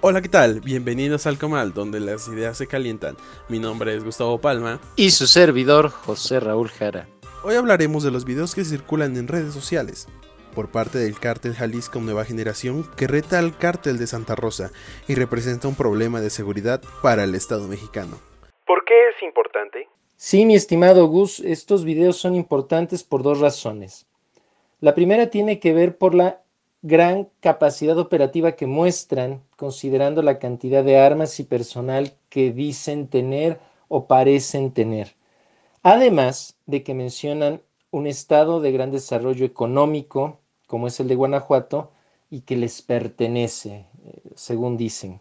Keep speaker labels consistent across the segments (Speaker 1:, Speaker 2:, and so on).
Speaker 1: Hola, ¿qué tal? Bienvenidos al Comal, donde las ideas se calientan. Mi nombre es Gustavo Palma.
Speaker 2: Y su servidor, José Raúl Jara.
Speaker 1: Hoy hablaremos de los videos que circulan en redes sociales por parte del cártel Jalisco Nueva Generación que reta al cártel de Santa Rosa y representa un problema de seguridad para el Estado mexicano.
Speaker 3: ¿Por qué es importante?
Speaker 2: Sí, mi estimado Gus, estos videos son importantes por dos razones. La primera tiene que ver por la gran capacidad operativa que muestran, considerando la cantidad de armas y personal que dicen tener o parecen tener. Además de que mencionan un estado de gran desarrollo económico, como es el de Guanajuato, y que les pertenece, eh, según dicen.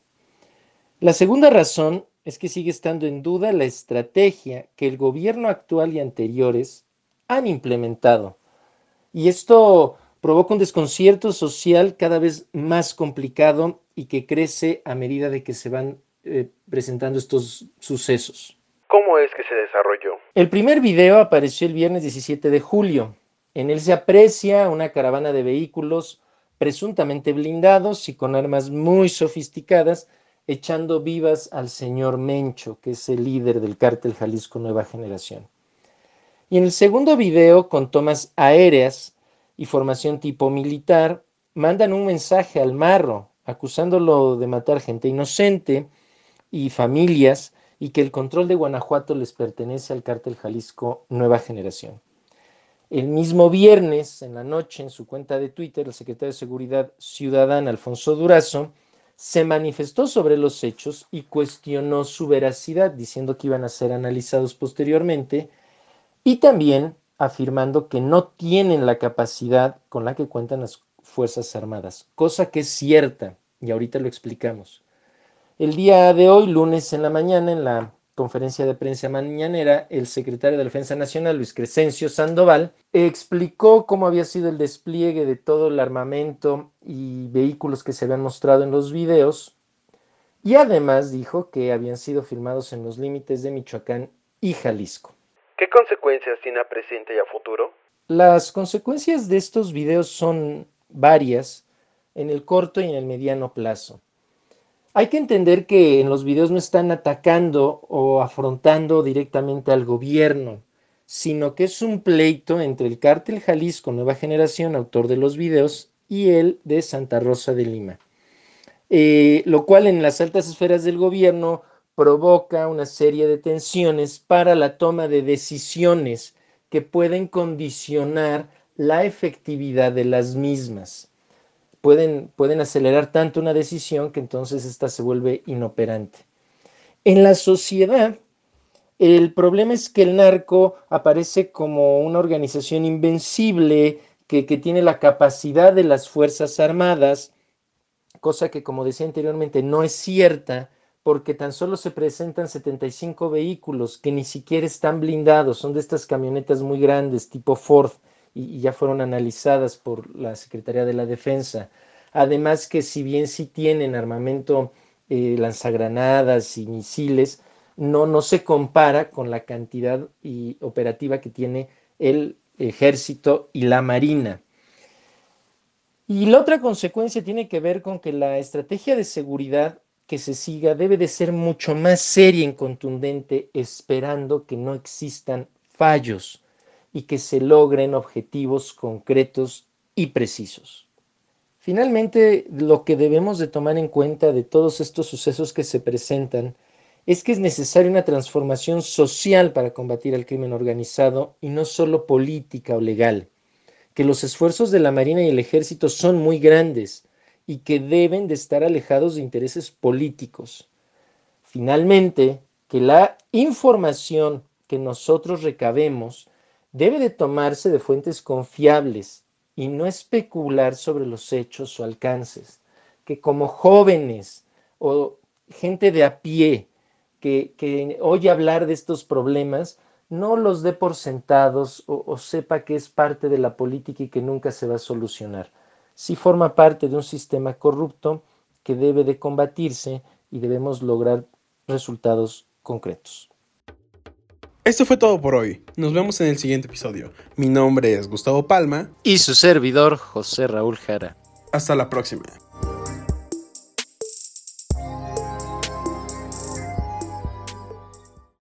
Speaker 2: La segunda razón es que sigue estando en duda la estrategia que el gobierno actual y anteriores han implementado. Y esto provoca un desconcierto social cada vez más complicado y que crece a medida de que se van eh, presentando estos sucesos.
Speaker 3: ¿Cómo es que se desarrolló?
Speaker 2: El primer video apareció el viernes 17 de julio. En él se aprecia una caravana de vehículos presuntamente blindados y con armas muy sofisticadas, echando vivas al señor Mencho, que es el líder del cártel Jalisco Nueva Generación. Y en el segundo video, con tomas aéreas, y formación tipo militar, mandan un mensaje al marro acusándolo de matar gente inocente y familias y que el control de Guanajuato les pertenece al cártel Jalisco Nueva Generación. El mismo viernes, en la noche, en su cuenta de Twitter, el secretario de Seguridad Ciudadana, Alfonso Durazo, se manifestó sobre los hechos y cuestionó su veracidad, diciendo que iban a ser analizados posteriormente, y también afirmando que no tienen la capacidad con la que cuentan las Fuerzas Armadas, cosa que es cierta, y ahorita lo explicamos. El día de hoy, lunes en la mañana, en la conferencia de prensa mañanera, el secretario de Defensa Nacional, Luis Crescencio Sandoval, explicó cómo había sido el despliegue de todo el armamento y vehículos que se habían mostrado en los videos, y además dijo que habían sido filmados en los límites de Michoacán y Jalisco.
Speaker 3: ¿Qué consecuencias tiene a presente y a futuro?
Speaker 2: Las consecuencias de estos videos son varias en el corto y en el mediano plazo. Hay que entender que en los videos no están atacando o afrontando directamente al gobierno, sino que es un pleito entre el cártel Jalisco Nueva Generación, autor de los videos, y el de Santa Rosa de Lima. Eh, lo cual en las altas esferas del gobierno provoca una serie de tensiones para la toma de decisiones que pueden condicionar la efectividad de las mismas. Pueden, pueden acelerar tanto una decisión que entonces ésta se vuelve inoperante. En la sociedad, el problema es que el narco aparece como una organización invencible que, que tiene la capacidad de las Fuerzas Armadas, cosa que, como decía anteriormente, no es cierta porque tan solo se presentan 75 vehículos que ni siquiera están blindados, son de estas camionetas muy grandes tipo Ford y, ya fueron analizadas por la Secretaría de la Defensa. Además que si bien sí tienen armamento eh, lanzagranadas y misiles, no, no se compara con la cantidad y operativa que tiene el ejército y la marina. Y la otra consecuencia tiene que ver con que la estrategia de seguridad que se siga debe de ser mucho más seria y contundente, esperando que no existan fallos y que se logren objetivos concretos y precisos. Finalmente, lo que debemos de tomar en cuenta de todos estos sucesos que se presentan es que es necesaria una transformación social para combatir el crimen organizado y no solo política o legal, que los esfuerzos de la Marina y el Ejército son muy grandes, y que deben de estar alejados de intereses políticos. Finalmente, que la información que nosotros recabemos debe de tomarse de fuentes confiables y no especular sobre los hechos o alcances, que como jóvenes o gente de a pie que, que oye hablar de estos problemas, no los dé por sentados o, o sepa que es parte de la política y que nunca se va a solucionar si forma parte de un sistema corrupto que debe de combatirse y debemos lograr resultados concretos.
Speaker 1: Esto fue todo por hoy. Nos vemos en el siguiente episodio. Mi nombre es Gustavo Palma.
Speaker 2: Y su servidor, José Raúl Jara.
Speaker 1: Hasta la próxima.